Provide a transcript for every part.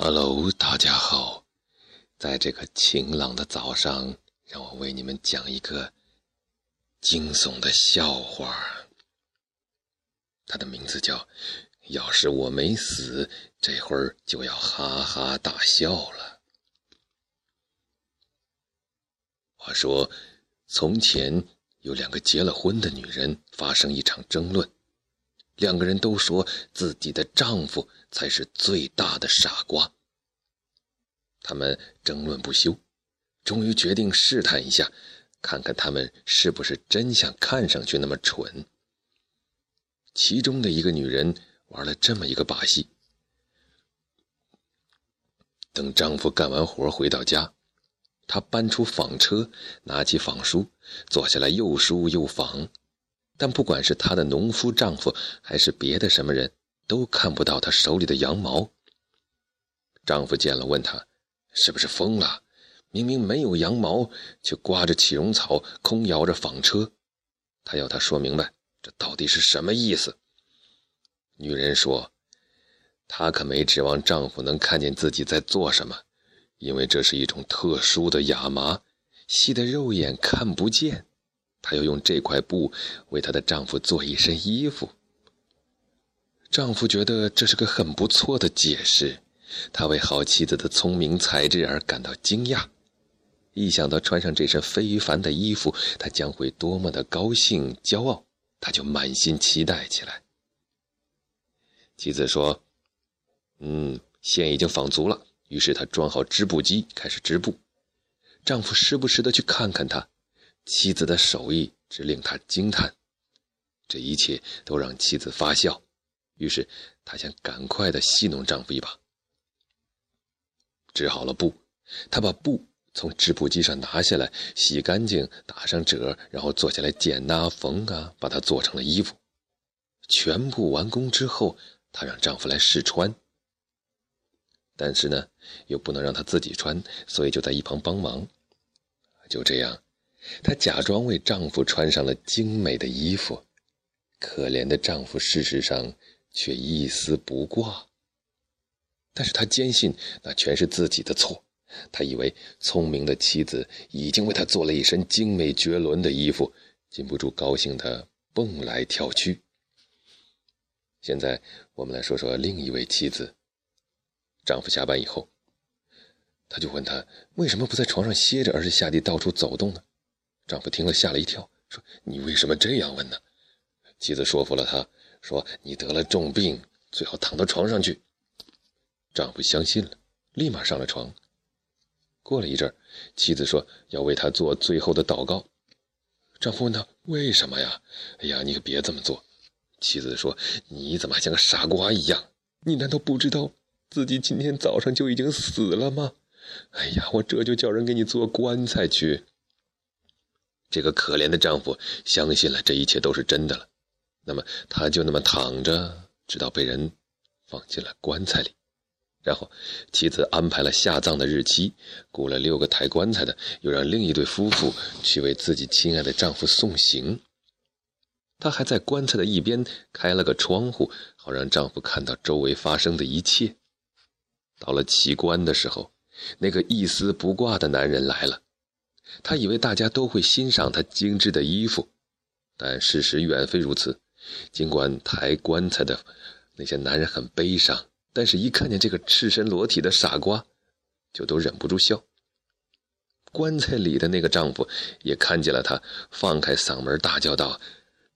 Hello，大家好，在这个晴朗的早上，让我为你们讲一个惊悚的笑话。它的名字叫“要是我没死，这会儿就要哈哈大笑了”。话说，从前有两个结了婚的女人发生一场争论。两个人都说自己的丈夫才是最大的傻瓜。他们争论不休，终于决定试探一下，看看他们是不是真像看上去那么蠢。其中的一个女人玩了这么一个把戏：等丈夫干完活回到家，她搬出纺车，拿起纺书，坐下来又梳又纺。但不管是她的农夫丈夫，还是别的什么人，都看不到她手里的羊毛。丈夫见了，问她：“是不是疯了？明明没有羊毛，却刮着起绒草，空摇着纺车。”他要她说明白，这到底是什么意思？女人说：“她可没指望丈夫能看见自己在做什么，因为这是一种特殊的亚麻，细的肉眼看不见。”她要用这块布为她的丈夫做一身衣服。丈夫觉得这是个很不错的解释，他为好妻子的聪明才智而感到惊讶。一想到穿上这身非凡的衣服，他将会多么的高兴、骄傲，他就满心期待起来。妻子说：“嗯，线已经纺足了。”于是他装好织布机，开始织布。丈夫时不时的去看看她。妻子的手艺只令他惊叹，这一切都让妻子发笑。于是他想赶快的戏弄丈夫一把。织好了布，他把布从织布机上拿下来，洗干净，打上褶，然后坐下来剪啊缝啊，把它做成了衣服。全部完工之后，她让丈夫来试穿。但是呢，又不能让她自己穿，所以就在一旁帮忙。就这样。她假装为丈夫穿上了精美的衣服，可怜的丈夫事实上却一丝不挂。但是她坚信那全是自己的错，她以为聪明的妻子已经为他做了一身精美绝伦的衣服，禁不住高兴的蹦来跳去。现在我们来说说另一位妻子。丈夫下班以后，他就问他为什么不在床上歇着，而是下地到处走动呢？丈夫听了吓了一跳，说：“你为什么这样问呢？”妻子说服了他，说：“你得了重病，最好躺到床上去。”丈夫相信了，立马上了床。过了一阵妻子说要为他做最后的祷告。丈夫问他：“为什么呀？”“哎呀，你可别这么做。”妻子说：“你怎么还像个傻瓜一样？你难道不知道自己今天早上就已经死了吗？”“哎呀，我这就叫人给你做棺材去。”这个可怜的丈夫相信了这一切都是真的了，那么他就那么躺着，直到被人放进了棺材里。然后妻子安排了下葬的日期，雇了六个抬棺材的，又让另一对夫妇去为自己亲爱的丈夫送行。她还在棺材的一边开了个窗户，好让丈夫看到周围发生的一切。到了起棺的时候，那个一丝不挂的男人来了。他以为大家都会欣赏他精致的衣服，但事实远非如此。尽管抬棺材的那些男人很悲伤，但是一看见这个赤身裸体的傻瓜，就都忍不住笑。棺材里的那个丈夫也看见了他，放开嗓门大叫道：“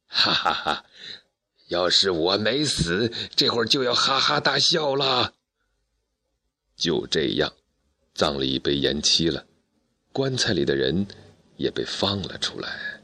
哈哈哈！要是我没死，这会儿就要哈哈大笑了。”就这样，葬礼被延期了。棺材里的人也被放了出来。